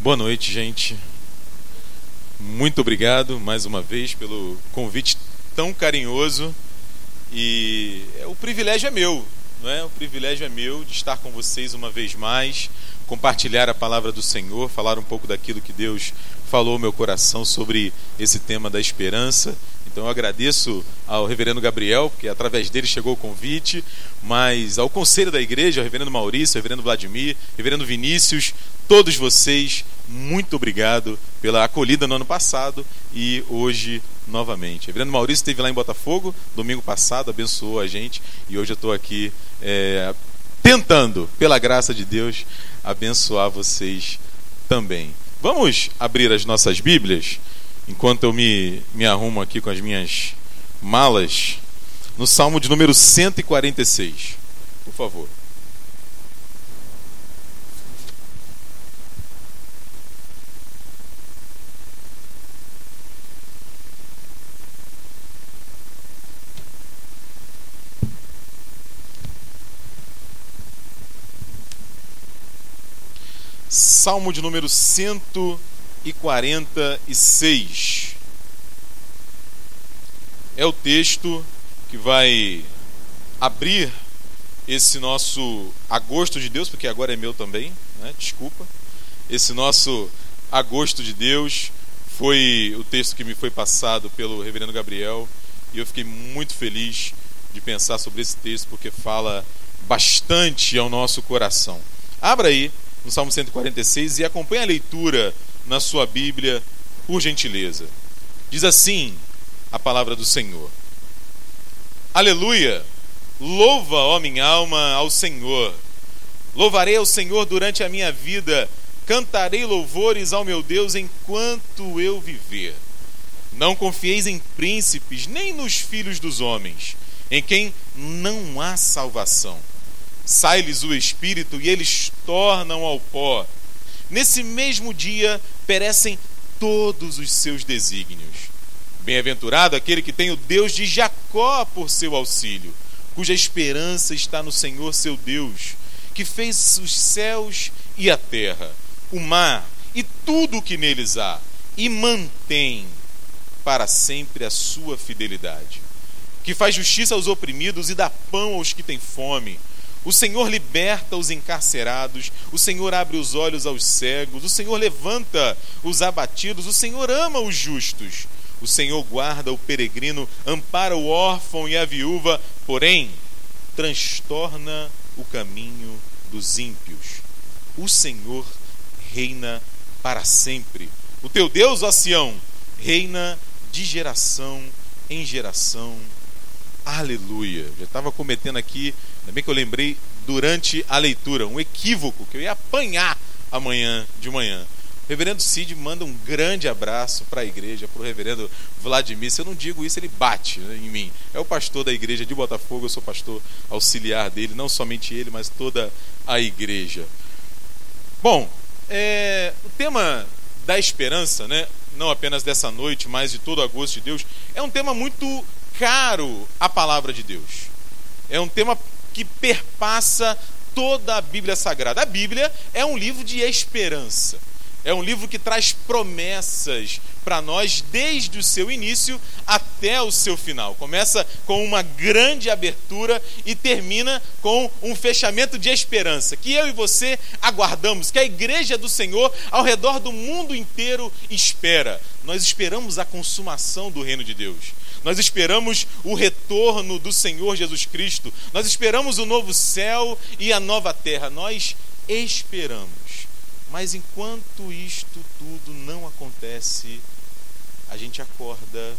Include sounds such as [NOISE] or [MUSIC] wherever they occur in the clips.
Boa noite, gente. Muito obrigado mais uma vez pelo convite tão carinhoso e é, o privilégio é meu, não é? O privilégio é meu de estar com vocês uma vez mais, compartilhar a palavra do Senhor, falar um pouco daquilo que Deus falou ao meu coração sobre esse tema da esperança. Então eu agradeço ao reverendo Gabriel, porque através dele chegou o convite, mas ao conselho da igreja, ao reverendo Maurício, ao reverendo Vladimir, reverendo Vinícius, todos vocês, muito obrigado pela acolhida no ano passado e hoje novamente. Reverendo Maurício esteve lá em Botafogo domingo passado, abençoou a gente e hoje eu estou aqui é, tentando, pela graça de Deus, abençoar vocês também. Vamos abrir as nossas Bíblias enquanto eu me, me arrumo aqui com as minhas malas no Salmo de número 146. Por favor. Salmo de número 146. É o texto que vai abrir esse nosso agosto de Deus, porque agora é meu também, né? desculpa. Esse nosso agosto de Deus foi o texto que me foi passado pelo reverendo Gabriel e eu fiquei muito feliz de pensar sobre esse texto porque fala bastante ao nosso coração. Abra aí no Salmo 146 e acompanhe a leitura na sua Bíblia, por gentileza. Diz assim a palavra do Senhor: Aleluia! Louva, ó minha alma, ao Senhor. Louvarei ao Senhor durante a minha vida, cantarei louvores ao meu Deus enquanto eu viver. Não confieis em príncipes, nem nos filhos dos homens, em quem não há salvação sai-lhes o espírito e eles tornam ao pó. Nesse mesmo dia perecem todos os seus desígnios. Bem-aventurado aquele que tem o Deus de Jacó por seu auxílio, cuja esperança está no Senhor seu Deus, que fez os céus e a terra, o mar e tudo o que neles há, e mantém para sempre a sua fidelidade, que faz justiça aos oprimidos e dá pão aos que têm fome o Senhor liberta os encarcerados, o Senhor abre os olhos aos cegos, o Senhor levanta os abatidos, o Senhor ama os justos. O Senhor guarda o peregrino, ampara o órfão e a viúva, porém transtorna o caminho dos ímpios. O Senhor reina para sempre. O teu Deus, ó Sião, reina de geração em geração. Aleluia. Já estava cometendo aqui Ainda bem que eu lembrei durante a leitura, um equívoco que eu ia apanhar amanhã de manhã. O reverendo Cid manda um grande abraço para a igreja, para o reverendo Vladimir. Se eu não digo isso, ele bate né, em mim. É o pastor da igreja de Botafogo, eu sou pastor auxiliar dele, não somente ele, mas toda a igreja. Bom, é, o tema da esperança, né, não apenas dessa noite, mas de todo agosto de Deus, é um tema muito caro à palavra de Deus. É um tema que perpassa toda a Bíblia Sagrada. A Bíblia é um livro de esperança. É um livro que traz promessas para nós desde o seu início até o seu final. Começa com uma grande abertura e termina com um fechamento de esperança que eu e você aguardamos, que a igreja do Senhor ao redor do mundo inteiro espera. Nós esperamos a consumação do reino de Deus. Nós esperamos o retorno do Senhor Jesus Cristo. Nós esperamos o novo céu e a nova terra. Nós esperamos. Mas enquanto isto tudo não acontece, a gente acorda,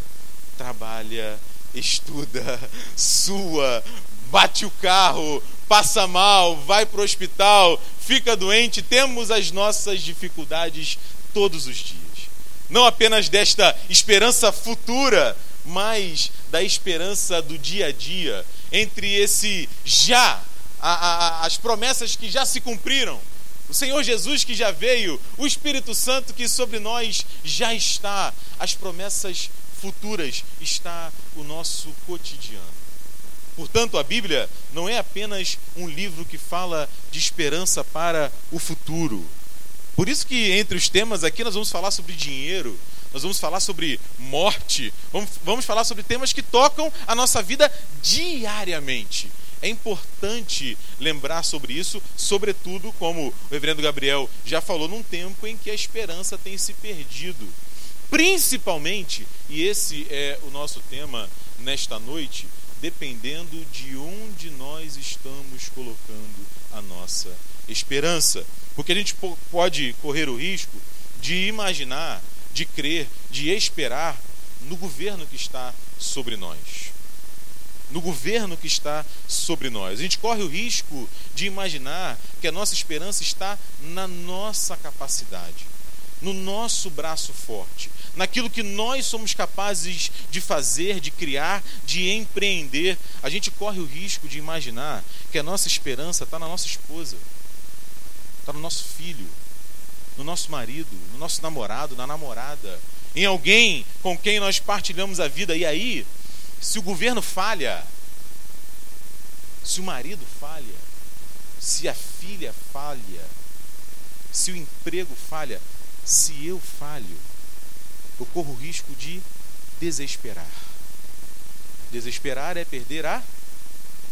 trabalha, estuda, [LAUGHS] sua, bate o carro, passa mal, vai para o hospital, fica doente, temos as nossas dificuldades todos os dias. Não apenas desta esperança futura, mais da esperança do dia a dia, entre esse já, a, a, as promessas que já se cumpriram, o Senhor Jesus que já veio, o Espírito Santo que sobre nós já está, as promessas futuras está o nosso cotidiano. Portanto, a Bíblia não é apenas um livro que fala de esperança para o futuro. Por isso que entre os temas aqui nós vamos falar sobre dinheiro, nós vamos falar sobre morte, vamos, vamos falar sobre temas que tocam a nossa vida diariamente. É importante lembrar sobre isso, sobretudo, como o reverendo Gabriel já falou, num tempo em que a esperança tem se perdido. Principalmente, e esse é o nosso tema nesta noite, dependendo de onde nós estamos colocando a nossa esperança. Porque a gente pode correr o risco de imaginar, de crer, de esperar no governo que está sobre nós. No governo que está sobre nós. A gente corre o risco de imaginar que a nossa esperança está na nossa capacidade, no nosso braço forte, naquilo que nós somos capazes de fazer, de criar, de empreender. A gente corre o risco de imaginar que a nossa esperança está na nossa esposa está no nosso filho, no nosso marido, no nosso namorado, na namorada, em alguém com quem nós partilhamos a vida. E aí, se o governo falha, se o marido falha, se a filha falha, se o emprego falha, se eu falho, eu corro o risco de desesperar. Desesperar é perder a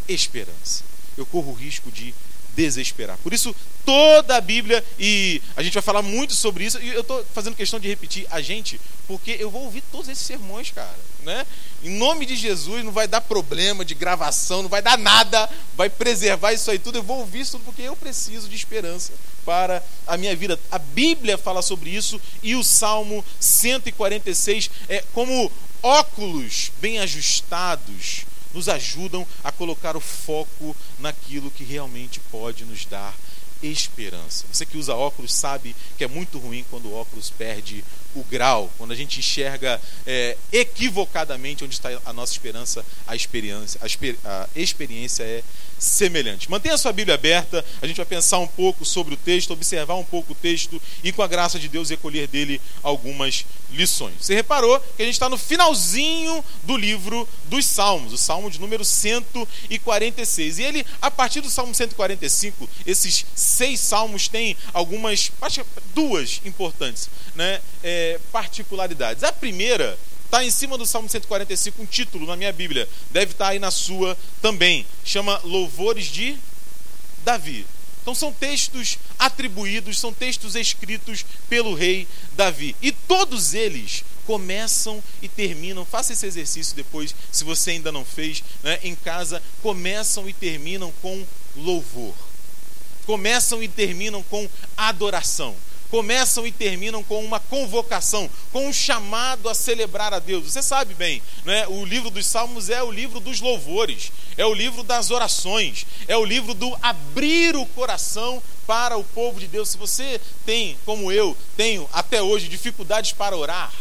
esperança. Eu corro o risco de desesperar. Por isso, toda a Bíblia, e a gente vai falar muito sobre isso, e eu estou fazendo questão de repetir a gente, porque eu vou ouvir todos esses sermões, cara. Né? Em nome de Jesus, não vai dar problema de gravação, não vai dar nada, vai preservar isso aí tudo. Eu vou ouvir isso tudo porque eu preciso de esperança para a minha vida. A Bíblia fala sobre isso e o Salmo 146 é como óculos bem ajustados nos ajudam a colocar o foco naquilo que realmente pode nos dar esperança. Você que usa óculos sabe que é muito ruim quando o óculos perde o grau, quando a gente enxerga é, equivocadamente onde está a nossa esperança, a experiência, a, a experiência é semelhante. Mantenha sua Bíblia aberta, a gente vai pensar um pouco sobre o texto, observar um pouco o texto e, com a graça de Deus, recolher dele algumas lições. Você reparou que a gente está no finalzinho do livro dos Salmos, o Salmo de número 146. E ele, a partir do Salmo 145, esses seis salmos têm algumas, duas importantes né, é, particularidades. A primeira Está em cima do Salmo 145, um título na minha Bíblia. Deve estar tá aí na sua também. Chama Louvores de Davi. Então são textos atribuídos, são textos escritos pelo rei Davi. E todos eles começam e terminam. Faça esse exercício depois, se você ainda não fez, né, em casa. Começam e terminam com louvor. Começam e terminam com adoração começam e terminam com uma convocação, com um chamado a celebrar a Deus. Você sabe bem, né? o livro dos Salmos é o livro dos louvores, é o livro das orações, é o livro do abrir o coração para o povo de Deus. Se você tem, como eu, tenho até hoje dificuldades para orar,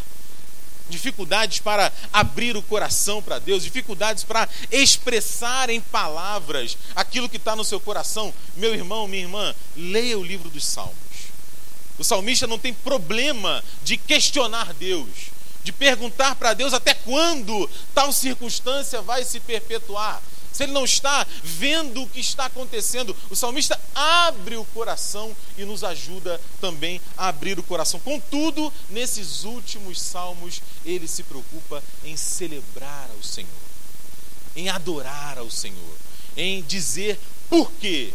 dificuldades para abrir o coração para Deus, dificuldades para expressar em palavras aquilo que está no seu coração, meu irmão, minha irmã, leia o livro dos Salmos. O salmista não tem problema de questionar Deus, de perguntar para Deus até quando tal circunstância vai se perpetuar. Se ele não está vendo o que está acontecendo, o salmista abre o coração e nos ajuda também a abrir o coração. Contudo, nesses últimos salmos, ele se preocupa em celebrar ao Senhor, em adorar ao Senhor, em dizer por quê,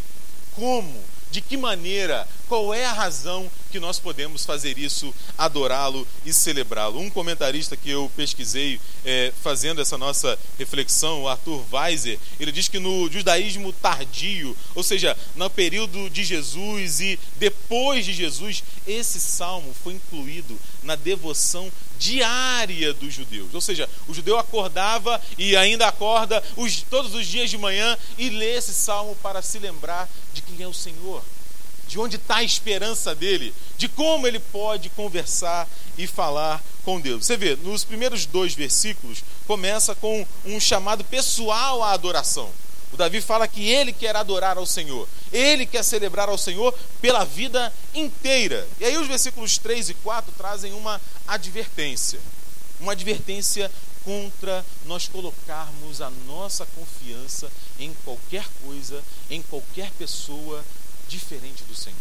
como, de que maneira, qual é a razão que nós podemos fazer isso, adorá-lo e celebrá-lo? Um comentarista que eu pesquisei é, fazendo essa nossa reflexão, o Arthur Weiser, ele diz que no judaísmo tardio, ou seja, no período de Jesus e depois de Jesus, esse salmo foi incluído na devoção diária dos judeus. Ou seja, o judeu acordava e ainda acorda os, todos os dias de manhã e lê esse salmo para se lembrar de quem é o Senhor de onde está a esperança dele, de como ele pode conversar e falar com Deus. Você vê, nos primeiros dois versículos, começa com um chamado pessoal à adoração. O Davi fala que ele quer adorar ao Senhor, ele quer celebrar ao Senhor pela vida inteira. E aí os versículos 3 e 4 trazem uma advertência. Uma advertência contra nós colocarmos a nossa confiança em qualquer coisa, em qualquer pessoa, diferente do Senhor.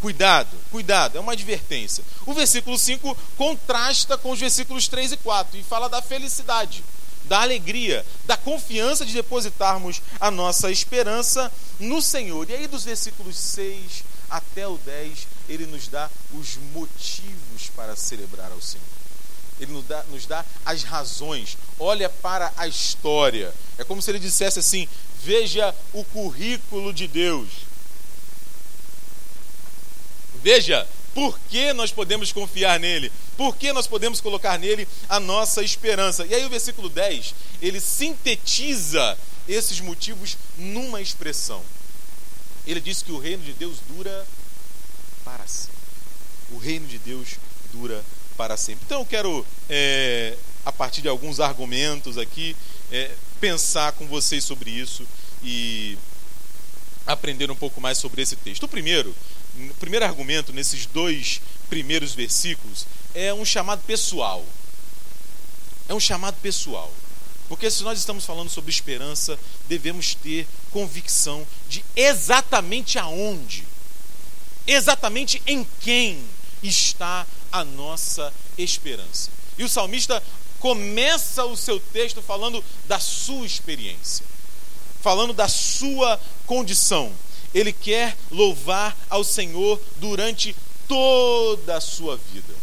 Cuidado, cuidado, é uma advertência. O versículo 5 contrasta com os versículos 3 e 4 e fala da felicidade, da alegria, da confiança de depositarmos a nossa esperança no Senhor. E aí, dos versículos 6 até o 10, ele nos dá os motivos para celebrar ao Senhor. Ele nos dá, nos dá as razões. Olha para a história. É como se ele dissesse assim: veja o currículo de Deus Veja, por que nós podemos confiar nele? Por que nós podemos colocar nele a nossa esperança? E aí o versículo 10, ele sintetiza esses motivos numa expressão. Ele diz que o reino de Deus dura para sempre. O reino de Deus dura para sempre. Então eu quero, é, a partir de alguns argumentos aqui, é, pensar com vocês sobre isso e aprender um pouco mais sobre esse texto. O primeiro o primeiro argumento nesses dois primeiros versículos é um chamado pessoal. É um chamado pessoal. Porque se nós estamos falando sobre esperança, devemos ter convicção de exatamente aonde, exatamente em quem está a nossa esperança. E o salmista começa o seu texto falando da sua experiência, falando da sua condição ele quer louvar ao Senhor durante toda a sua vida.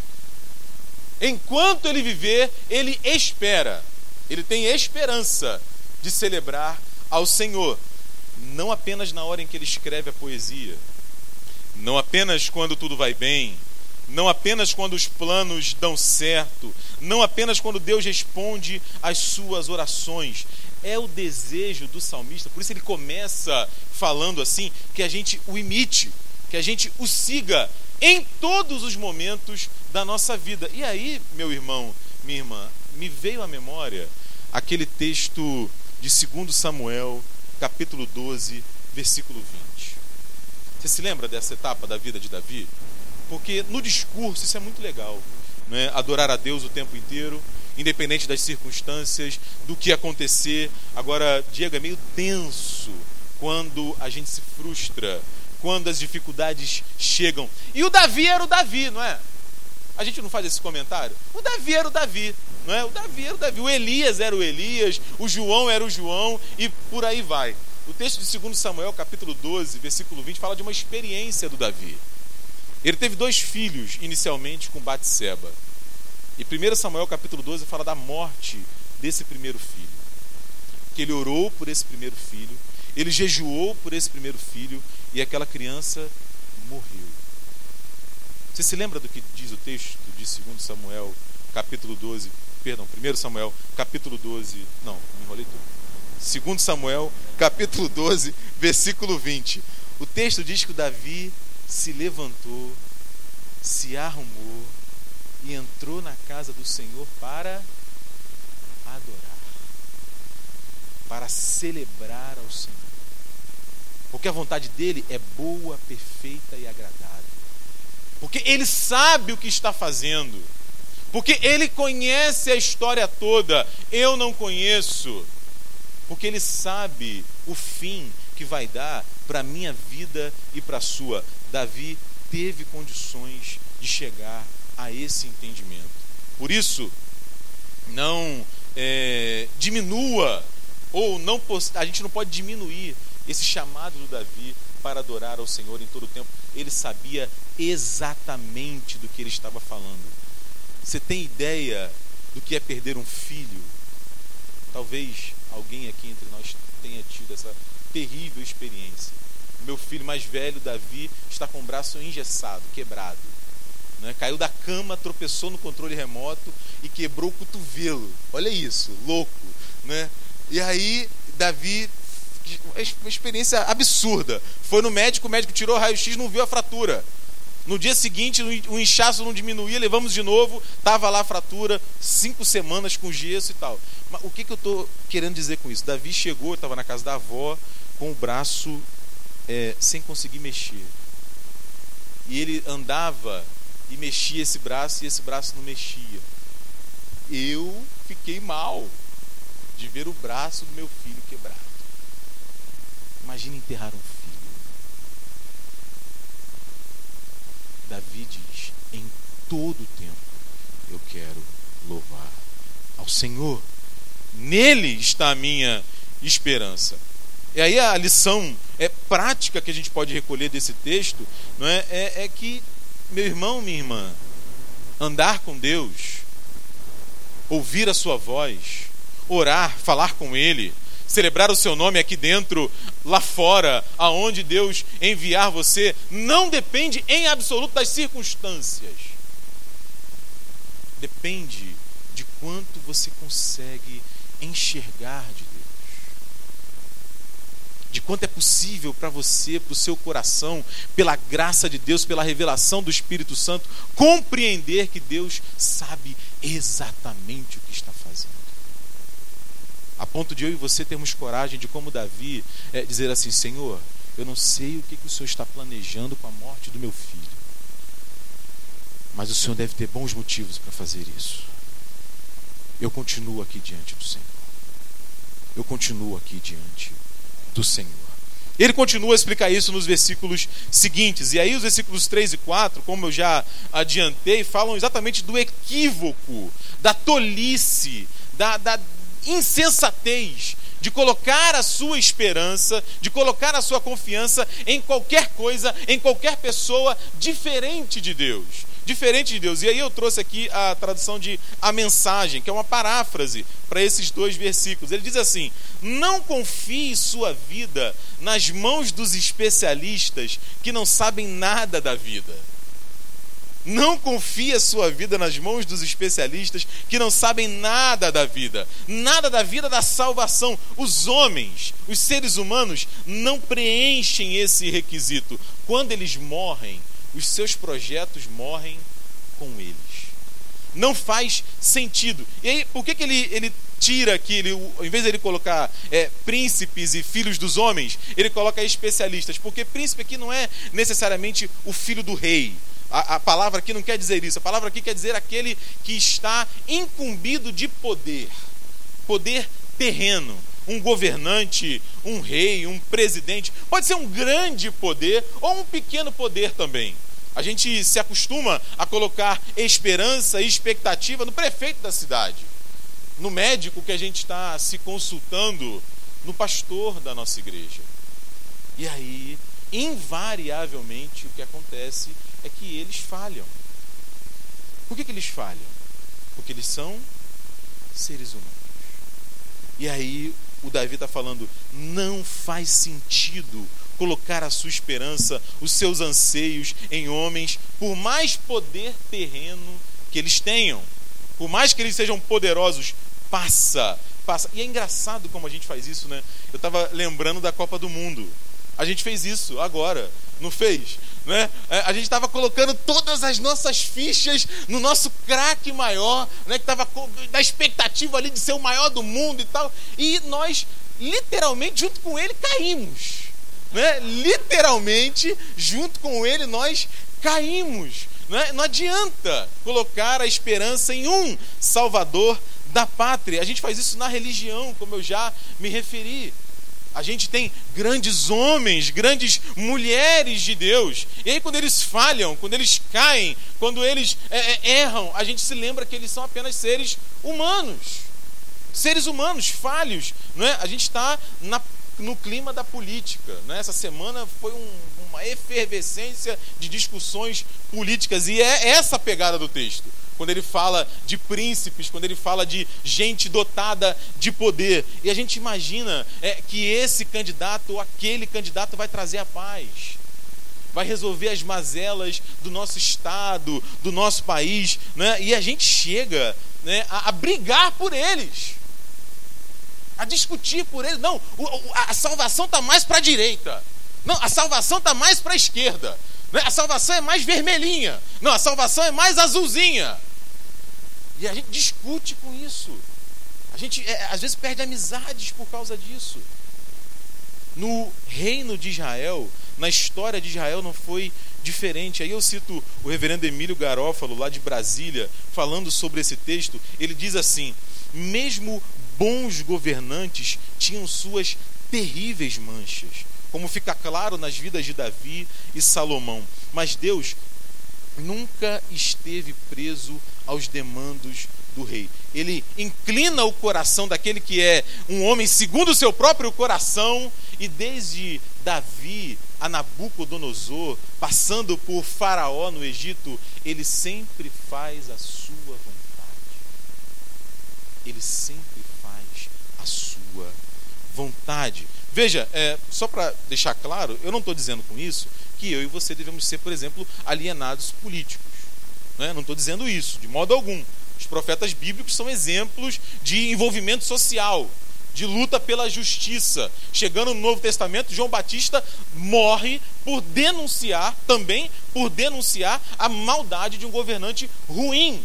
Enquanto ele viver, ele espera, ele tem esperança de celebrar ao Senhor, não apenas na hora em que ele escreve a poesia, não apenas quando tudo vai bem, não apenas quando os planos dão certo, não apenas quando Deus responde às suas orações, é o desejo do salmista, por isso ele começa falando assim, que a gente o imite, que a gente o siga em todos os momentos da nossa vida. E aí, meu irmão, minha irmã, me veio à memória aquele texto de 2 Samuel, capítulo 12, versículo 20. Você se lembra dessa etapa da vida de Davi? Porque no discurso isso é muito legal. Né? Adorar a Deus o tempo inteiro, independente das circunstâncias, do que acontecer. Agora, Diego, é meio tenso quando a gente se frustra, quando as dificuldades chegam. E o Davi era o Davi, não é? A gente não faz esse comentário? O Davi era o Davi, não é? O Davi era o Davi, o Elias era o Elias, o João era o João e por aí vai. O texto de 2 Samuel, capítulo 12, versículo 20, fala de uma experiência do Davi. Ele teve dois filhos inicialmente com Batseba. E 1 Samuel capítulo 12 fala da morte desse primeiro filho. Que ele orou por esse primeiro filho, ele jejuou por esse primeiro filho e aquela criança morreu. Você se lembra do que diz o texto de 2 Samuel capítulo 12, perdão, 1 Samuel capítulo 12, não, me enrolei tudo. 2 Samuel capítulo 12, versículo 20. O texto diz que o Davi se levantou, se arrumou e entrou na casa do Senhor para adorar, para celebrar ao Senhor. Porque a vontade dele é boa, perfeita e agradável. Porque ele sabe o que está fazendo. Porque ele conhece a história toda. Eu não conheço. Porque ele sabe o fim que vai dar para a minha vida e para a sua. Davi teve condições de chegar a esse entendimento. Por isso, não é, diminua, ou não a gente não pode diminuir esse chamado do Davi para adorar ao Senhor em todo o tempo. Ele sabia exatamente do que ele estava falando. Você tem ideia do que é perder um filho? Talvez alguém aqui entre nós tenha tido essa terrível experiência. Meu filho mais velho, Davi, está com o braço engessado, quebrado. Né? Caiu da cama, tropeçou no controle remoto e quebrou o cotovelo. Olha isso, louco. Né? E aí, Davi, uma experiência absurda. Foi no médico, o médico tirou o raio-x não viu a fratura. No dia seguinte, o inchaço não diminuía, levamos de novo, estava lá a fratura, cinco semanas com gesso e tal. Mas o que, que eu estou querendo dizer com isso? Davi chegou, estava na casa da avó, com o braço é, sem conseguir mexer. E ele andava e mexia esse braço e esse braço não mexia. Eu fiquei mal de ver o braço do meu filho quebrado. Imagina enterrar um filho. Davi diz: em todo tempo eu quero louvar ao Senhor. Nele está a minha esperança. E aí a lição é prática que a gente pode recolher desse texto, não é? É, é que meu irmão, minha irmã, andar com Deus, ouvir a sua voz, orar, falar com Ele, celebrar o seu nome aqui dentro, lá fora, aonde Deus enviar você, não depende em absoluto das circunstâncias. Depende de quanto você consegue enxergar de de quanto é possível para você, para o seu coração, pela graça de Deus, pela revelação do Espírito Santo, compreender que Deus sabe exatamente o que está fazendo. A ponto de eu e você termos coragem de, como Davi, é, dizer assim: Senhor, eu não sei o que, que o Senhor está planejando com a morte do meu filho, mas o Senhor deve ter bons motivos para fazer isso. Eu continuo aqui diante do Senhor. Eu continuo aqui diante do Senhor. Ele continua a explicar isso nos versículos seguintes. E aí, os versículos 3 e 4, como eu já adiantei, falam exatamente do equívoco, da tolice, da, da insensatez de colocar a sua esperança, de colocar a sua confiança em qualquer coisa, em qualquer pessoa diferente de Deus diferente de Deus. E aí eu trouxe aqui a tradução de a mensagem, que é uma paráfrase para esses dois versículos. Ele diz assim: Não confie sua vida nas mãos dos especialistas que não sabem nada da vida. Não confie a sua vida nas mãos dos especialistas que não sabem nada da vida, nada da vida da salvação. Os homens, os seres humanos, não preenchem esse requisito. Quando eles morrem, os seus projetos morrem com eles. Não faz sentido. E aí, por que, que ele, ele tira aqui, ele, em vez de ele colocar é, príncipes e filhos dos homens, ele coloca especialistas? Porque príncipe aqui não é necessariamente o filho do rei. A, a, palavra aqui não quer dizer isso. A palavra aqui quer dizer aquele que está incumbido de poder poder terreno um governante, um rei, um presidente. Pode ser um grande poder ou um pequeno poder também. A gente se acostuma a colocar esperança e expectativa no prefeito da cidade, no médico que a gente está se consultando, no pastor da nossa igreja. E aí, invariavelmente, o que acontece é que eles falham. Por que, que eles falham? Porque eles são seres humanos. E aí o Davi está falando: não faz sentido colocar a sua esperança, os seus anseios em homens, por mais poder terreno que eles tenham, por mais que eles sejam poderosos, passa, passa. E é engraçado como a gente faz isso, né? Eu estava lembrando da Copa do Mundo. A gente fez isso agora, não fez? Né? É, a gente estava colocando todas as nossas fichas no nosso craque maior, né? que estava da expectativa ali de ser o maior do mundo e tal, e nós, literalmente, junto com ele, caímos. Né? Literalmente, junto com ele, nós caímos. Né? Não adianta colocar a esperança em um Salvador da pátria. A gente faz isso na religião, como eu já me referi. A gente tem grandes homens, grandes mulheres de Deus. E aí, quando eles falham, quando eles caem, quando eles é, é, erram, a gente se lembra que eles são apenas seres humanos. Seres humanos, falhos. Não é? A gente está no clima da política. Né? Essa semana foi um, uma efervescência de discussões políticas. E é essa a pegada do texto quando ele fala de príncipes, quando ele fala de gente dotada de poder. E a gente imagina é, que esse candidato ou aquele candidato vai trazer a paz, vai resolver as mazelas do nosso estado, do nosso país, né? e a gente chega né, a, a brigar por eles. A discutir por eles. Não, a salvação está mais para a direita. Não, a salvação está mais para a esquerda. Né? A salvação é mais vermelhinha. Não, a salvação é mais azulzinha. E a gente discute com isso. A gente é, às vezes perde amizades por causa disso. No reino de Israel, na história de Israel, não foi diferente. Aí eu cito o reverendo Emílio Garófalo, lá de Brasília, falando sobre esse texto. Ele diz assim: mesmo bons governantes tinham suas terríveis manchas como fica claro nas vidas de Davi e Salomão. Mas Deus nunca esteve preso aos demandos do rei. Ele inclina o coração daquele que é um homem segundo o seu próprio coração, e desde Davi a Nabucodonosor, passando por Faraó no Egito, ele sempre faz a sua vontade. Ele sempre vontade. Veja, é, só para deixar claro, eu não estou dizendo com isso que eu e você devemos ser, por exemplo, alienados políticos. Né? Não estou dizendo isso, de modo algum. Os profetas bíblicos são exemplos de envolvimento social, de luta pela justiça. Chegando no Novo Testamento, João Batista morre por denunciar, também por denunciar a maldade de um governante ruim.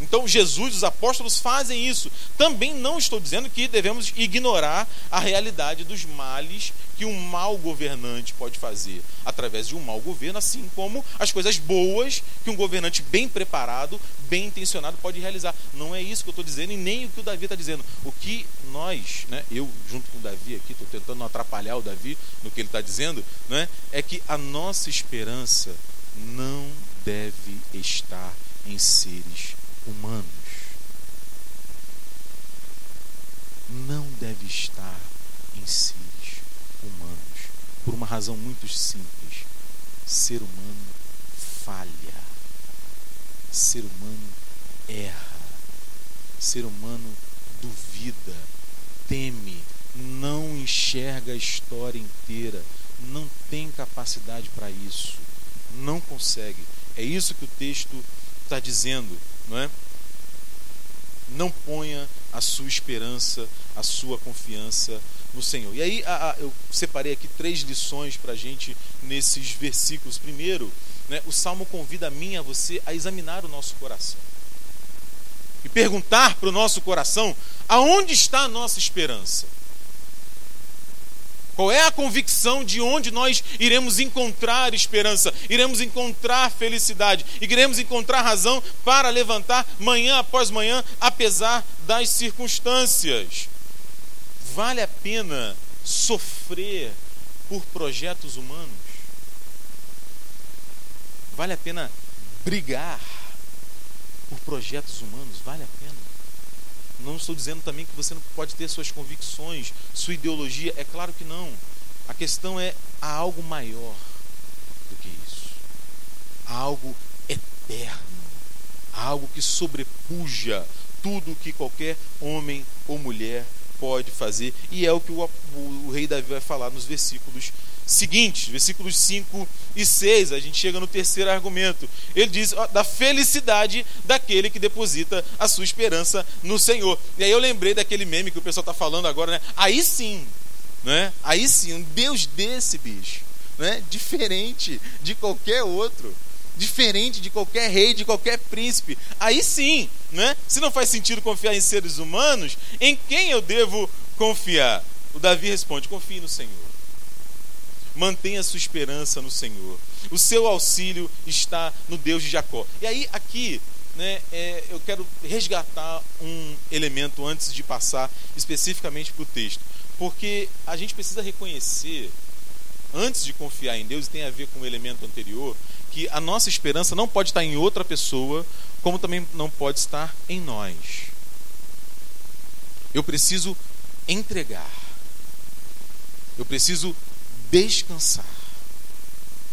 Então, Jesus, os apóstolos fazem isso. Também não estou dizendo que devemos ignorar a realidade dos males que um mau governante pode fazer através de um mau governo, assim como as coisas boas que um governante bem preparado, bem intencionado pode realizar. Não é isso que eu estou dizendo e nem o que o Davi está dizendo. O que nós, né, eu junto com o Davi aqui, estou tentando não atrapalhar o Davi no que ele está dizendo, né, é que a nossa esperança não deve estar em seres humanos. Não deve estar em seres humanos. Por uma razão muito simples: ser humano falha, ser humano erra, ser humano duvida, teme, não enxerga a história inteira, não tem capacidade para isso, não consegue. É isso que o texto está dizendo não é? Não ponha a sua esperança, a sua confiança no Senhor. E aí a, a, eu separei aqui três lições para a gente nesses versículos. Primeiro, né, o Salmo convida a mim a você a examinar o nosso coração e perguntar para o nosso coração aonde está a nossa esperança. Qual é a convicção de onde nós iremos encontrar esperança, iremos encontrar felicidade, e iremos encontrar razão para levantar manhã após manhã, apesar das circunstâncias? Vale a pena sofrer por projetos humanos? Vale a pena brigar por projetos humanos? Vale a pena? Não estou dizendo também que você não pode ter suas convicções, sua ideologia. É claro que não. A questão é há algo maior do que isso. Há algo eterno. Há algo que sobrepuja tudo que qualquer homem ou mulher pode fazer. E é o que o, o, o rei Davi vai falar nos versículos seguintes, versículos 5 e 6, a gente chega no terceiro argumento. Ele diz ó, da felicidade daquele que deposita a sua esperança no Senhor. E aí eu lembrei daquele meme que o pessoal está falando agora, né? Aí sim, né? Aí sim, um Deus desse bicho, né? Diferente de qualquer outro, diferente de qualquer rei, de qualquer príncipe. Aí sim, né? Se não faz sentido confiar em seres humanos, em quem eu devo confiar? O Davi responde: confie no Senhor. Mantenha sua esperança no Senhor. O seu auxílio está no Deus de Jacó. E aí, aqui, né, é, eu quero resgatar um elemento antes de passar especificamente para o texto. Porque a gente precisa reconhecer, antes de confiar em Deus, e tem a ver com o elemento anterior, que a nossa esperança não pode estar em outra pessoa, como também não pode estar em nós. Eu preciso entregar. Eu preciso descansar.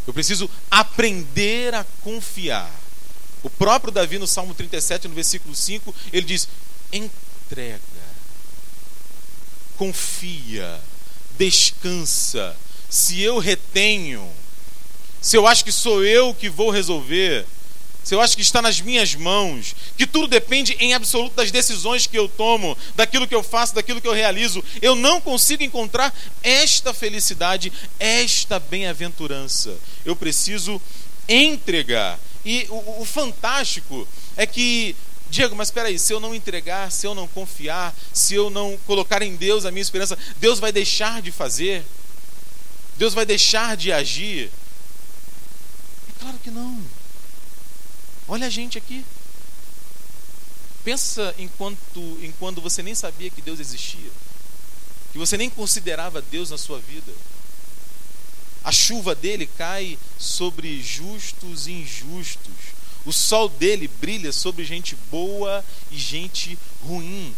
Eu preciso aprender a confiar. O próprio Davi, no Salmo 37, no versículo 5, ele diz: entrega, confia, descansa. Se eu retenho, se eu acho que sou eu que vou resolver, se eu acho que está nas minhas mãos, que tudo depende em absoluto das decisões que eu tomo, daquilo que eu faço, daquilo que eu realizo, eu não consigo encontrar esta felicidade, esta bem-aventurança. Eu preciso entregar. E o, o fantástico é que Diego, mas espera aí, se eu não entregar, se eu não confiar, se eu não colocar em Deus a minha esperança, Deus vai deixar de fazer? Deus vai deixar de agir? É claro que não. Olha a gente aqui. Pensa enquanto, em quando você nem sabia que Deus existia, que você nem considerava Deus na sua vida. A chuva dele cai sobre justos e injustos. O sol dele brilha sobre gente boa e gente ruim.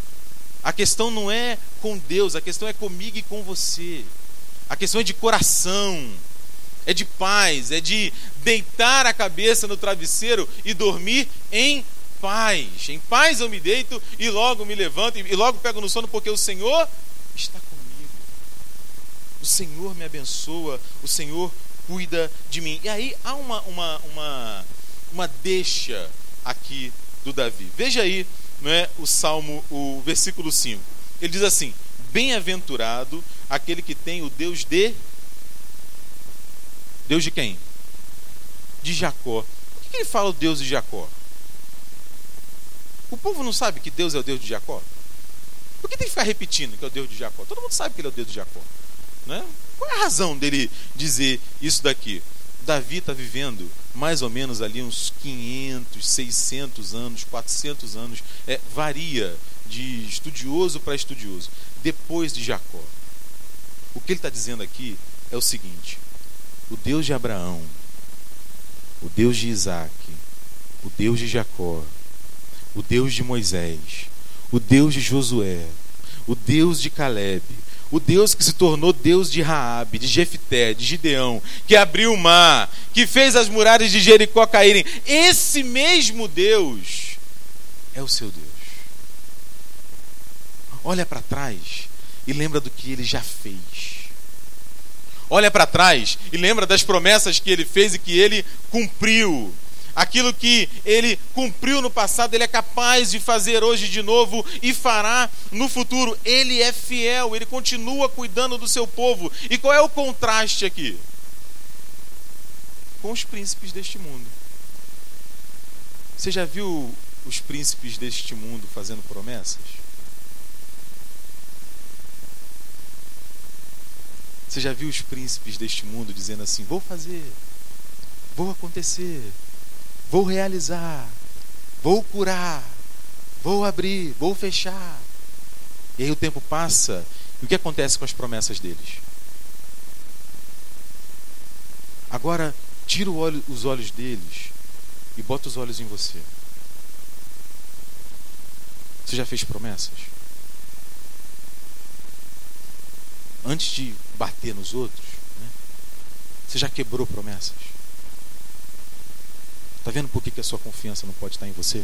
A questão não é com Deus, a questão é comigo e com você. A questão é de coração, é de paz, é de deitar a cabeça no travesseiro e dormir em paz. Em paz eu me deito e logo me levanto e logo pego no sono, porque o Senhor está comigo. O Senhor me abençoa, o Senhor cuida de mim. E aí há uma, uma, uma, uma deixa aqui do Davi. Veja aí não é, o Salmo, o versículo 5. Ele diz assim: Bem-aventurado aquele que tem o Deus de. Deus de quem? De Jacó. Por que ele fala o Deus de Jacó? O povo não sabe que Deus é o Deus de Jacó? Por que tem que ficar repetindo que é o Deus de Jacó? Todo mundo sabe que ele é o Deus de Jacó. Né? Qual é a razão dele dizer isso daqui? Davi está vivendo mais ou menos ali uns 500, 600 anos, 400 anos, é, varia de estudioso para estudioso, depois de Jacó. O que ele está dizendo aqui é o seguinte: o Deus de Abraão, o Deus de Isaac, o Deus de Jacó, o Deus de Moisés, o Deus de Josué, o Deus de Caleb, o Deus que se tornou Deus de Raabe, de Jefté, de Gideão, que abriu o mar, que fez as muralhas de Jericó caírem. Esse mesmo Deus é o seu Deus. Olha para trás e lembra do que ele já fez. Olha para trás e lembra das promessas que ele fez e que ele cumpriu. Aquilo que ele cumpriu no passado, ele é capaz de fazer hoje de novo e fará no futuro. Ele é fiel, ele continua cuidando do seu povo. E qual é o contraste aqui? Com os príncipes deste mundo. Você já viu os príncipes deste mundo fazendo promessas? Você já viu os príncipes deste mundo dizendo assim: vou fazer, vou acontecer, Vou realizar, vou curar, vou abrir, vou fechar. E aí o tempo passa, e o que acontece com as promessas deles? Agora, tira os olhos deles e bota os olhos em você. Você já fez promessas? Antes de bater nos outros, né? você já quebrou promessas? Está vendo por que, que a sua confiança não pode estar em você?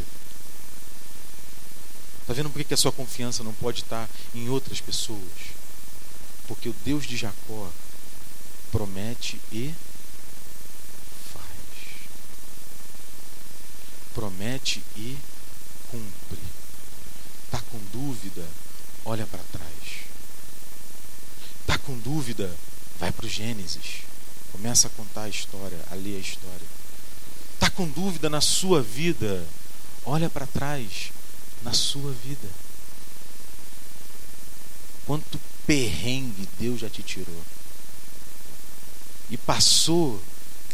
Está vendo por que, que a sua confiança não pode estar em outras pessoas? Porque o Deus de Jacó promete e faz. Promete e cumpre. Está com dúvida? Olha para trás. Está com dúvida? Vai para o Gênesis. Começa a contar a história, a ler a história. Está com dúvida na sua vida? Olha para trás na sua vida. Quanto perrengue Deus já te tirou. E passou,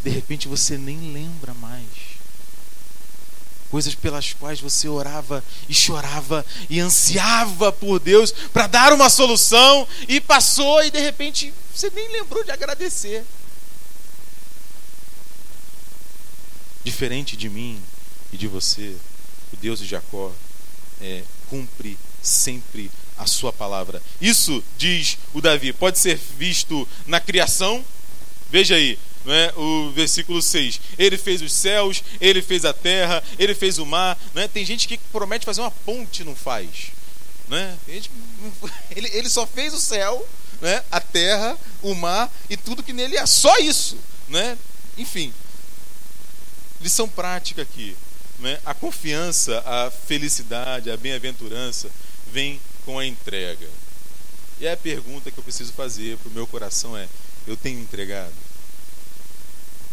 de repente você nem lembra mais. Coisas pelas quais você orava e chorava e ansiava por Deus para dar uma solução e passou e de repente você nem lembrou de agradecer. diferente de mim e de você, o Deus de Jacó é, cumpre sempre a sua palavra. Isso, diz o Davi, pode ser visto na criação. Veja aí, não é? o versículo 6. Ele fez os céus, ele fez a terra, ele fez o mar. Não é? Tem gente que promete fazer uma ponte não faz. É? Gente, [LAUGHS] ele, ele só fez o céu, né? a terra, o mar e tudo que nele é. Só isso. Né? Enfim, Lição prática aqui. Né? A confiança, a felicidade, a bem-aventurança vem com a entrega. E a pergunta que eu preciso fazer para o meu coração é: eu tenho entregado?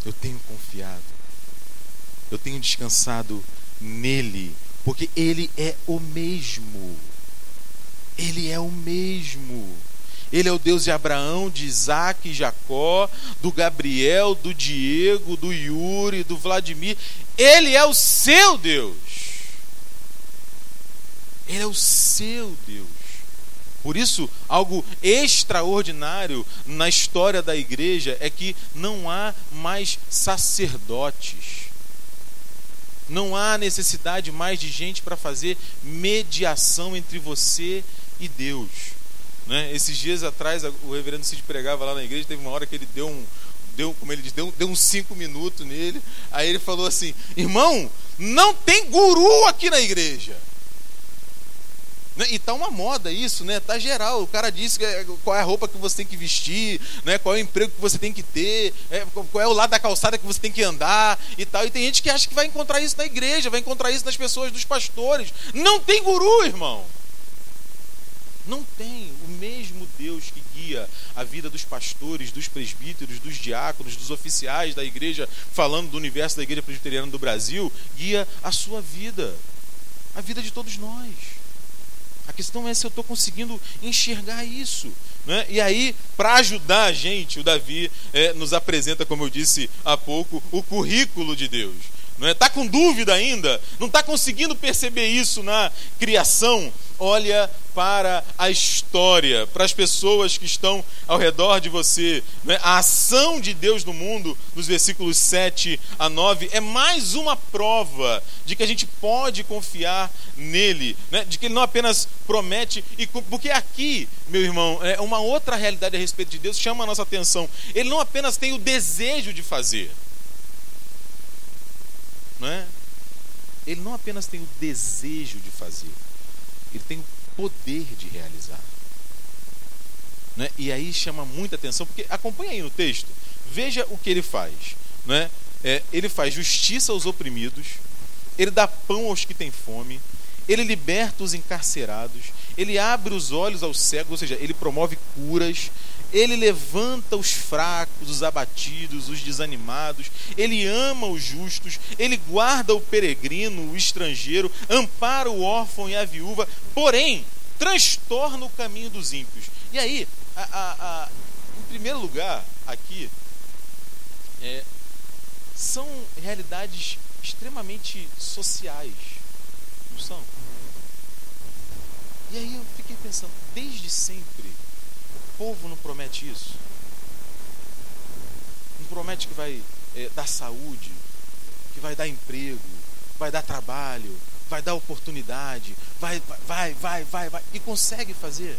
Eu tenho confiado? Eu tenho descansado nele? Porque ele é o mesmo. Ele é o mesmo. Ele é o Deus de Abraão, de Isaac e Jacó, do Gabriel, do Diego, do Yuri, do Vladimir. Ele é o seu Deus. Ele é o seu Deus. Por isso, algo extraordinário na história da igreja é que não há mais sacerdotes. Não há necessidade mais de gente para fazer mediação entre você e Deus. Né? Esses dias atrás, o reverendo Cid pregava lá na igreja, teve uma hora que ele deu um, deu, como ele diz, deu, deu uns cinco minutos nele. Aí ele falou assim: irmão, não tem guru aqui na igreja. Né? E tá uma moda isso, né? Tá geral. O cara diz é, qual é a roupa que você tem que vestir, né? Qual é o emprego que você tem que ter, é, qual é o lado da calçada que você tem que andar e tal. E tem gente que acha que vai encontrar isso na igreja, vai encontrar isso nas pessoas, dos pastores. Não tem guru, irmão. Não tem o mesmo Deus que guia a vida dos pastores, dos presbíteros, dos diáconos, dos oficiais da igreja, falando do universo da igreja presbiteriana do Brasil, guia a sua vida, a vida de todos nós. A questão é se eu estou conseguindo enxergar isso. Né? E aí, para ajudar a gente, o Davi é, nos apresenta, como eu disse há pouco, o currículo de Deus. Está é? com dúvida ainda? Não está conseguindo perceber isso na criação? olha para a história, para as pessoas que estão ao redor de você. Né? A ação de Deus no mundo, nos versículos 7 a 9, é mais uma prova de que a gente pode confiar nele, né? de que ele não apenas promete, e porque aqui, meu irmão, é uma outra realidade a respeito de Deus chama a nossa atenção. Ele não apenas tem o desejo de fazer, não é? Ele não apenas tem o desejo de fazer, ele tem o poder de realizar. Né? E aí chama muita atenção, porque acompanha aí no texto, veja o que ele faz. Né? É, ele faz justiça aos oprimidos, ele dá pão aos que têm fome, ele liberta os encarcerados, ele abre os olhos aos cegos, ou seja, ele promove curas, ele levanta os fracos, os abatidos, os desanimados, ele ama os justos, ele guarda o peregrino, o estrangeiro, ampara o órfão e a viúva, porém, transtorna o caminho dos ímpios. E aí, a, a, a, em primeiro lugar, aqui, é, são realidades extremamente sociais, não são? E aí eu fiquei pensando, desde sempre, povo não promete isso? Não promete que vai é, dar saúde, que vai dar emprego, vai dar trabalho, vai dar oportunidade, vai, vai, vai, vai, vai, e consegue fazer.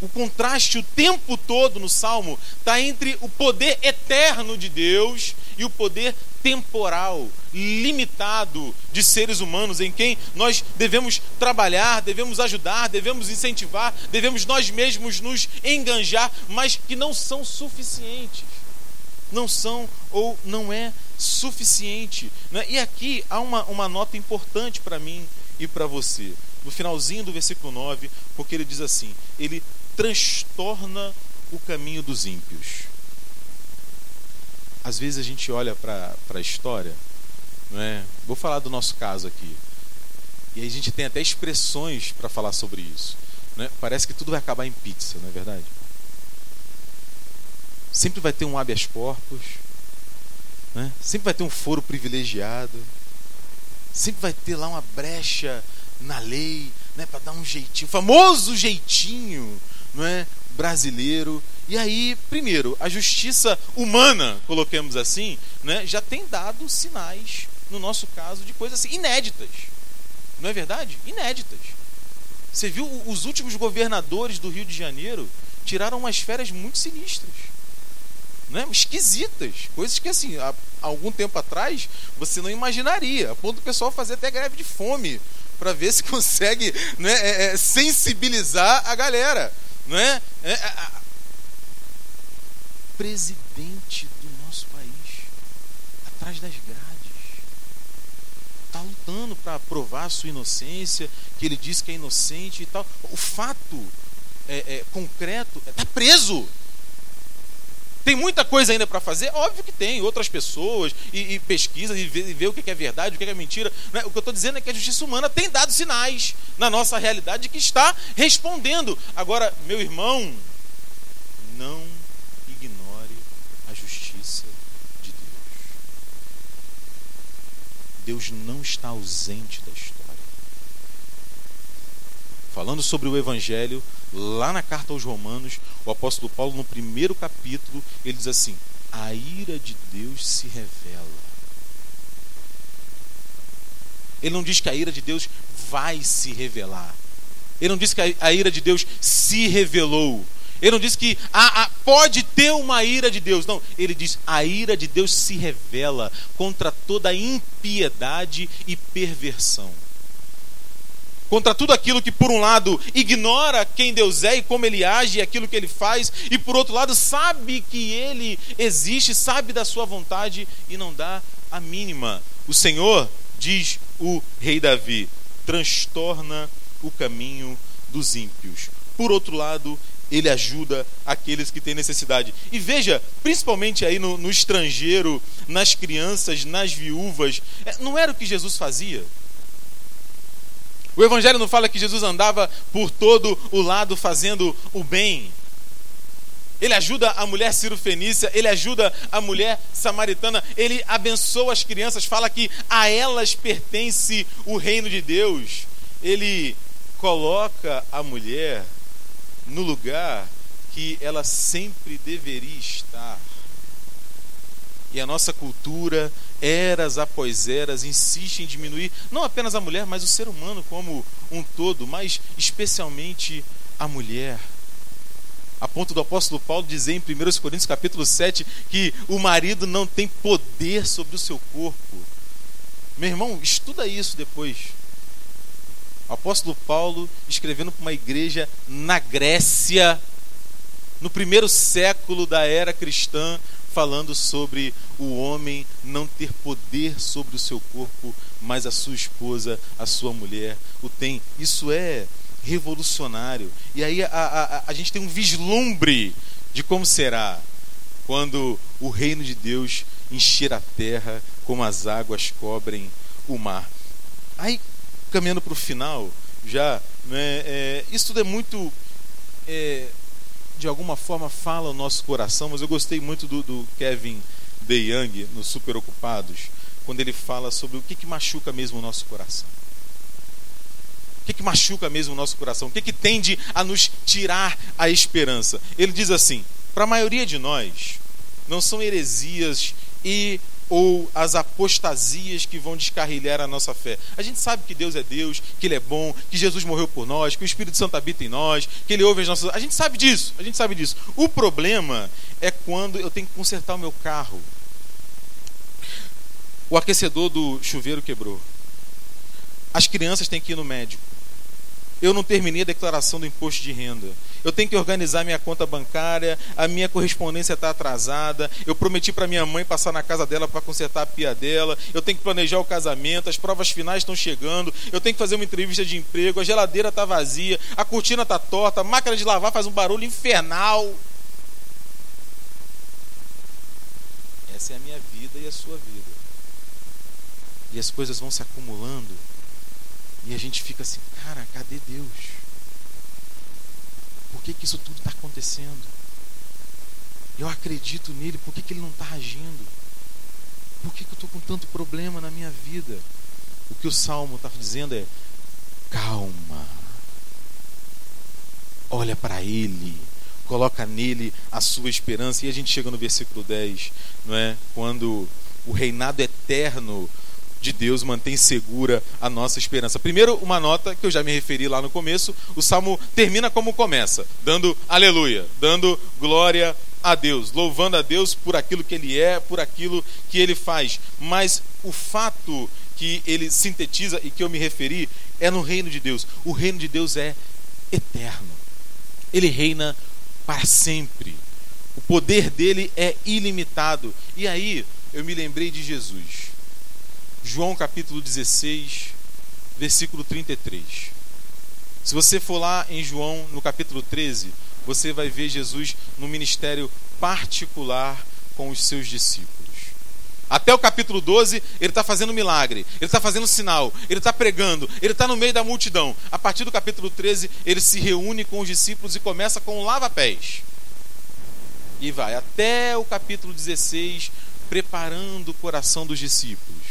O contraste o tempo todo no Salmo está entre o poder eterno de Deus e o poder temporal, limitado de seres humanos em quem nós devemos trabalhar, devemos ajudar, devemos incentivar, devemos nós mesmos nos enganjar, mas que não são suficientes. Não são ou não é suficiente. Né? E aqui há uma, uma nota importante para mim e para você. No finalzinho do versículo 9, porque ele diz assim: ele transtorna o caminho dos ímpios às vezes a gente olha para a história, é? vou falar do nosso caso aqui, e a gente tem até expressões para falar sobre isso. Né? Parece que tudo vai acabar em pizza, não é verdade? Sempre vai ter um habeas corpus, né? sempre vai ter um foro privilegiado, sempre vai ter lá uma brecha na lei, né? para dar um jeitinho, famoso jeitinho, não é? brasileiro. E aí, primeiro, a justiça humana, coloquemos assim, né, já tem dado sinais, no nosso caso, de coisas assim, inéditas. Não é verdade? Inéditas. Você viu os últimos governadores do Rio de Janeiro tiraram umas férias muito sinistras. Né? Esquisitas. Coisas que, assim, há algum tempo atrás você não imaginaria. A ponto do pessoal fazer até greve de fome para ver [LAUGHS] se consegue né, é, é, sensibilizar a galera não é? é, é presidente do nosso país, atrás das grades, está lutando para provar a sua inocência, que ele diz que é inocente e tal. O fato é, é concreto está preso. Tem muita coisa ainda para fazer? Óbvio que tem, outras pessoas, e, e pesquisa, e vê, e vê, o que é verdade, o que é mentira. Né? O que eu estou dizendo é que a justiça humana tem dado sinais na nossa realidade que está respondendo. Agora, meu irmão, não ignore a justiça de Deus. Deus não está ausente da história. falando sobre o Evangelho, lá na carta aos Romanos, o apóstolo Paulo, no primeiro capítulo, ele diz assim: a ira de Deus se revela. Ele não diz que a ira de Deus vai se revelar. Ele não diz que a ira de Deus se revelou. Ele não diz que ah, ah, pode ter uma ira de Deus. Não, ele diz a ira de Deus se revela contra toda impiedade e perversão contra tudo aquilo que, por um lado, ignora quem Deus é e como ele age e aquilo que ele faz, e por outro lado, sabe que ele existe, sabe da sua vontade e não dá a mínima. O Senhor, diz o rei Davi, transtorna o caminho dos ímpios. Por outro lado, ele ajuda aqueles que têm necessidade. E veja, principalmente aí no, no estrangeiro, nas crianças, nas viúvas, é, não era o que Jesus fazia. O Evangelho não fala que Jesus andava por todo o lado fazendo o bem. Ele ajuda a mulher cirofenícia, ele ajuda a mulher samaritana, ele abençoa as crianças, fala que a elas pertence o reino de Deus. Ele coloca a mulher no lugar que ela sempre deveria estar. E a nossa cultura, eras após eras, insiste em diminuir não apenas a mulher, mas o ser humano como um todo, mas especialmente a mulher. A ponto do apóstolo Paulo dizer em 1 Coríntios capítulo 7 que o marido não tem poder sobre o seu corpo. Meu irmão, estuda isso depois. O apóstolo Paulo escrevendo para uma igreja na Grécia, no primeiro século da era cristã, falando sobre o homem não ter poder sobre o seu corpo, mas a sua esposa, a sua mulher o tem. Isso é revolucionário. E aí a, a, a gente tem um vislumbre de como será quando o reino de Deus encher a terra como as águas cobrem o mar. Aí, caminhando para o final, já, né, é, isso tudo é muito é, de alguma forma fala o nosso coração, mas eu gostei muito do, do Kevin De Young no Super Ocupados, quando ele fala sobre o que, que machuca mesmo o nosso coração. O que, que machuca mesmo o nosso coração? O que, que tende a nos tirar a esperança? Ele diz assim: para a maioria de nós, não são heresias e ou as apostasias que vão descarrilhar a nossa fé. A gente sabe que Deus é Deus, que Ele é bom, que Jesus morreu por nós, que o Espírito Santo habita em nós, que Ele ouve as nossas. A gente sabe disso, a gente sabe disso. O problema é quando eu tenho que consertar o meu carro. O aquecedor do chuveiro quebrou. As crianças têm que ir no médico eu não terminei a declaração do imposto de renda. Eu tenho que organizar minha conta bancária, a minha correspondência está atrasada. Eu prometi para minha mãe passar na casa dela para consertar a pia dela. Eu tenho que planejar o casamento, as provas finais estão chegando. Eu tenho que fazer uma entrevista de emprego, a geladeira está vazia, a cortina está torta, a máquina de lavar faz um barulho infernal. Essa é a minha vida e a sua vida. E as coisas vão se acumulando e a gente fica assim, cara, cadê Deus? Por que, que isso tudo está acontecendo? Eu acredito nele, por que, que ele não está agindo? Por que, que eu estou com tanto problema na minha vida? O que o Salmo está dizendo é: calma, olha para ele, coloca nele a sua esperança. E a gente chega no versículo 10, não é? Quando o reinado eterno de Deus mantém segura a nossa esperança. Primeiro, uma nota que eu já me referi lá no começo: o salmo termina como começa, dando aleluia, dando glória a Deus, louvando a Deus por aquilo que Ele é, por aquilo que Ele faz. Mas o fato que ele sintetiza e que eu me referi é no reino de Deus. O reino de Deus é eterno, ele reina para sempre. O poder dele é ilimitado. E aí eu me lembrei de Jesus. João capítulo 16, versículo 33. Se você for lá em João, no capítulo 13, você vai ver Jesus no ministério particular com os seus discípulos. Até o capítulo 12, ele está fazendo milagre, ele está fazendo sinal, ele está pregando, ele está no meio da multidão. A partir do capítulo 13, ele se reúne com os discípulos e começa com um lava-pés. E vai até o capítulo 16, preparando o coração dos discípulos.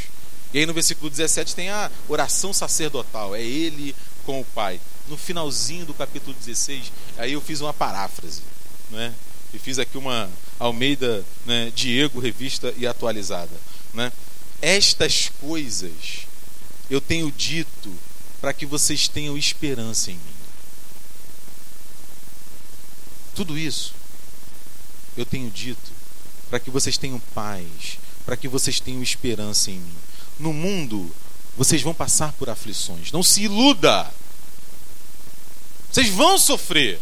E aí no versículo 17 tem a oração sacerdotal, é ele com o Pai. no finalzinho do capítulo 16, aí eu fiz uma paráfrase, né? E fiz aqui uma Almeida né, Diego, revista e atualizada. Né? Estas coisas eu tenho dito para que vocês tenham esperança em mim. Tudo isso eu tenho dito para que vocês tenham paz, para que vocês tenham esperança em mim. No mundo, vocês vão passar por aflições. Não se iluda. Vocês vão sofrer.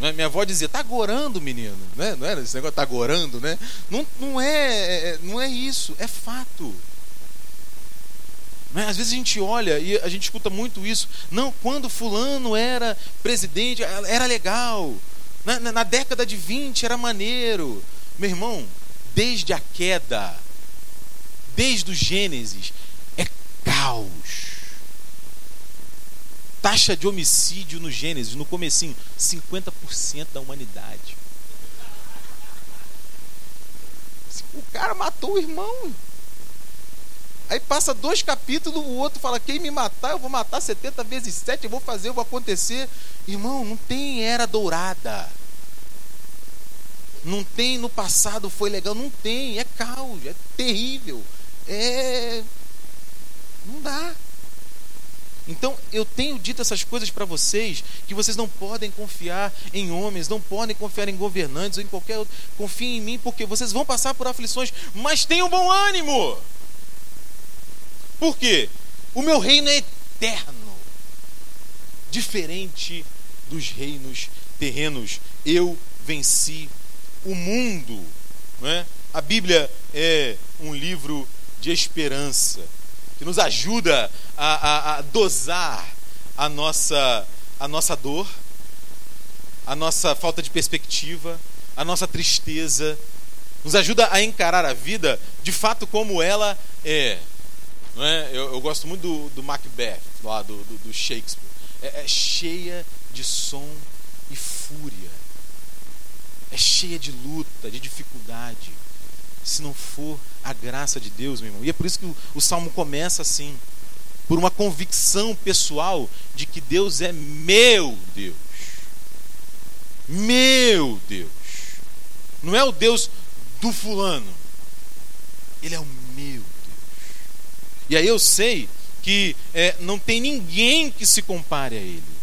É? Minha avó dizia, tá gorando, menino. Né? Não era esse negócio, tá gorando, né? Não, não, é, é, não é isso, é fato. É? Às vezes a gente olha e a gente escuta muito isso. Não, quando fulano era presidente, era legal. Na, na, na década de 20 era maneiro. Meu irmão, desde a queda, desde o Gênesis, é caos taxa de homicídio no Gênesis, no comecinho, 50% da humanidade. O cara matou o irmão. Aí passa dois capítulos, o outro fala: quem me matar, eu vou matar 70 vezes 7, eu vou fazer, eu vou acontecer. Irmão, não tem era dourada. Não tem no passado foi legal, não tem, é caos, é terrível. É. Não dá. Então eu tenho dito essas coisas para vocês que vocês não podem confiar em homens, não podem confiar em governantes ou em qualquer outro. Confiem em mim porque vocês vão passar por aflições, mas tenham bom ânimo. Por quê? O meu reino é eterno, diferente dos reinos terrenos. Eu venci o mundo. Não é? A Bíblia é um livro de esperança que nos ajuda a, a, a dosar a nossa, a nossa dor, a nossa falta de perspectiva, a nossa tristeza, nos ajuda a encarar a vida de fato como ela é. Não é? Eu, eu gosto muito do, do Macbeth, lá do, do, do Shakespeare. É, é cheia de som e fúria. É cheia de luta, de dificuldade se não for a graça de Deus, meu irmão. E é por isso que o, o salmo começa assim, por uma convicção pessoal de que Deus é meu Deus. Meu Deus. Não é o Deus do fulano. Ele é o meu Deus. E aí eu sei que é, não tem ninguém que se compare a Ele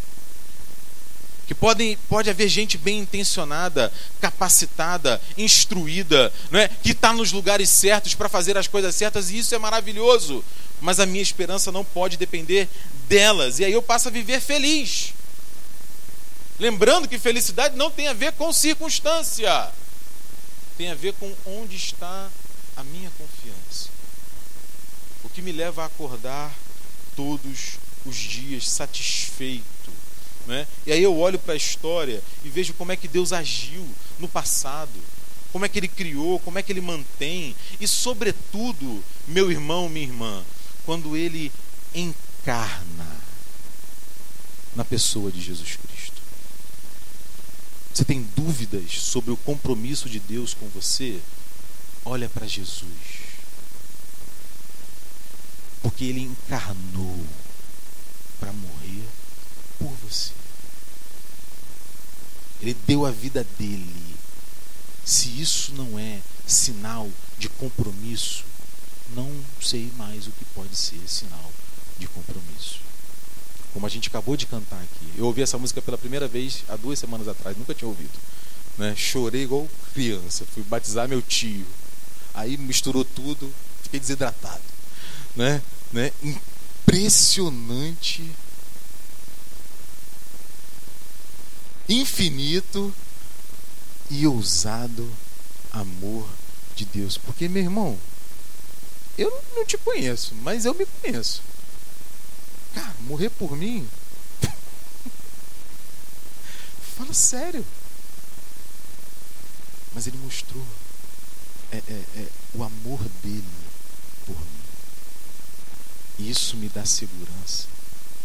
que pode, pode haver gente bem intencionada, capacitada, instruída, não é? que está nos lugares certos para fazer as coisas certas, e isso é maravilhoso. Mas a minha esperança não pode depender delas, e aí eu passo a viver feliz. Lembrando que felicidade não tem a ver com circunstância, tem a ver com onde está a minha confiança. O que me leva a acordar todos os dias satisfeito né? E aí eu olho para a história e vejo como é que Deus agiu no passado, como é que Ele criou, como é que Ele mantém, e, sobretudo, meu irmão, minha irmã, quando Ele encarna na pessoa de Jesus Cristo. Você tem dúvidas sobre o compromisso de Deus com você? Olha para Jesus. Porque ele encarnou para morrer você. Ele deu a vida dele. Se isso não é sinal de compromisso, não sei mais o que pode ser sinal de compromisso. Como a gente acabou de cantar aqui. Eu ouvi essa música pela primeira vez há duas semanas atrás, nunca tinha ouvido. Né? Chorei igual criança, fui batizar meu tio. Aí misturou tudo, fiquei desidratado. Né? Né? Impressionante infinito e ousado amor de Deus. Porque, meu irmão, eu não te conheço, mas eu me conheço. Cara, morrer por mim? [LAUGHS] Fala sério. Mas ele mostrou é, é, é, o amor dele por mim. Isso me dá segurança,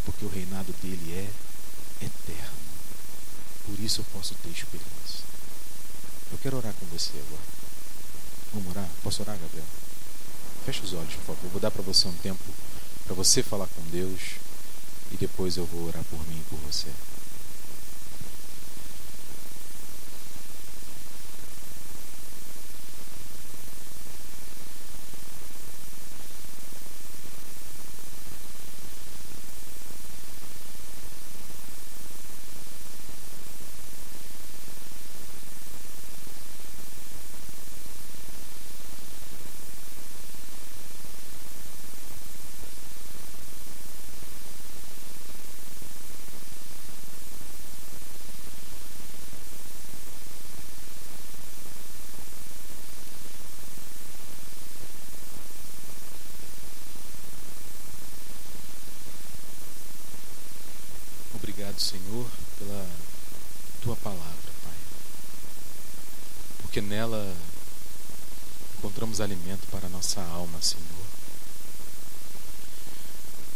porque o reinado dele é eterno. Por isso eu posso ter esperança. Eu quero orar com você agora. Vamos orar? Posso orar, Gabriel? Feche os olhos, por favor. Vou dar para você um tempo para você falar com Deus. e depois eu vou orar por mim e por você. Obrigado, Senhor, pela tua palavra, Pai. Porque nela encontramos alimento para a nossa alma, Senhor.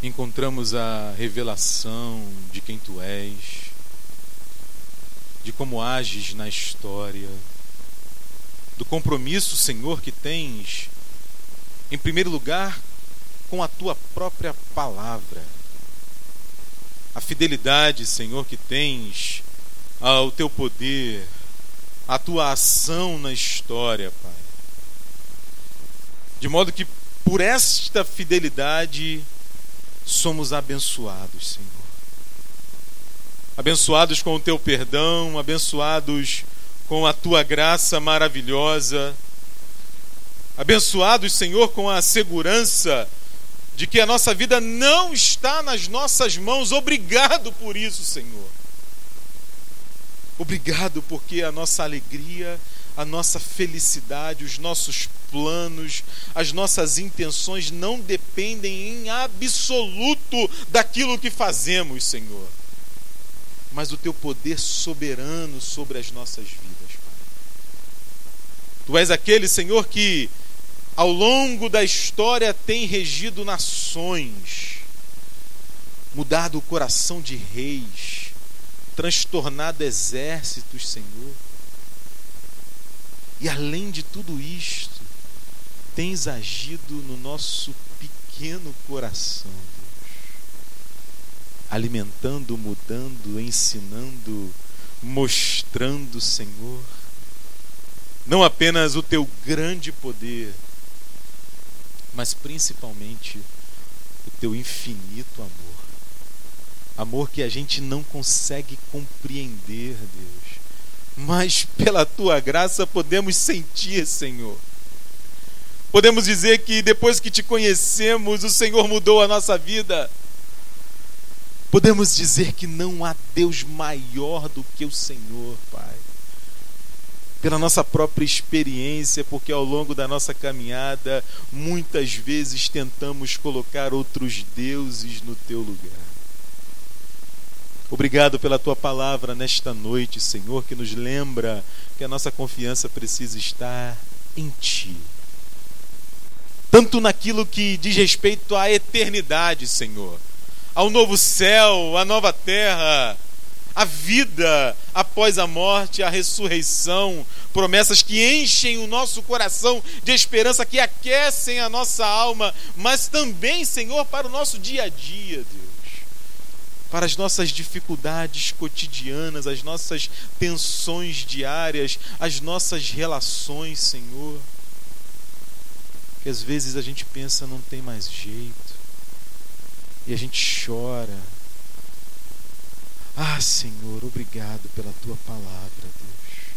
Encontramos a revelação de quem tu és, de como ages na história, do compromisso, Senhor, que tens, em primeiro lugar, com a tua própria palavra a fidelidade, Senhor, que tens ao teu poder, a tua ação na história, Pai. De modo que por esta fidelidade somos abençoados, Senhor. Abençoados com o teu perdão, abençoados com a tua graça maravilhosa. Abençoados, Senhor, com a segurança de que a nossa vida não está nas nossas mãos. Obrigado por isso, Senhor. Obrigado porque a nossa alegria, a nossa felicidade, os nossos planos, as nossas intenções não dependem em absoluto daquilo que fazemos, Senhor, mas do teu poder soberano sobre as nossas vidas, Pai. Tu és aquele, Senhor, que ao longo da história tem regido nações, mudado o coração de reis, transtornado exércitos, Senhor. E além de tudo isto, tens agido no nosso pequeno coração, Deus, alimentando, mudando, ensinando, mostrando, Senhor, não apenas o teu grande poder, mas principalmente o teu infinito amor. Amor que a gente não consegue compreender, Deus, mas pela tua graça podemos sentir, Senhor. Podemos dizer que depois que te conhecemos, o Senhor mudou a nossa vida. Podemos dizer que não há Deus maior do que o Senhor, Pai pela nossa própria experiência, porque ao longo da nossa caminhada, muitas vezes tentamos colocar outros deuses no teu lugar. Obrigado pela tua palavra nesta noite, Senhor, que nos lembra que a nossa confiança precisa estar em Ti. Tanto naquilo que diz respeito à eternidade, Senhor, ao novo céu, à nova terra, a vida após a morte, a ressurreição, promessas que enchem o nosso coração de esperança, que aquecem a nossa alma, mas também, Senhor, para o nosso dia a dia, Deus. Para as nossas dificuldades cotidianas, as nossas tensões diárias, as nossas relações, Senhor. Que às vezes a gente pensa não tem mais jeito, e a gente chora, ah, Senhor, obrigado pela tua palavra, Deus.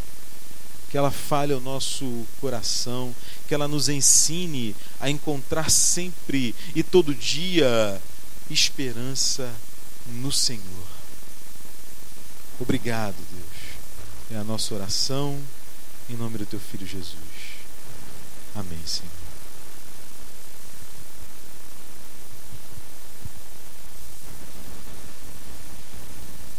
Que ela fale ao nosso coração, que ela nos ensine a encontrar sempre e todo dia esperança no Senhor. Obrigado, Deus. É a nossa oração em nome do teu filho Jesus. Amém, Senhor.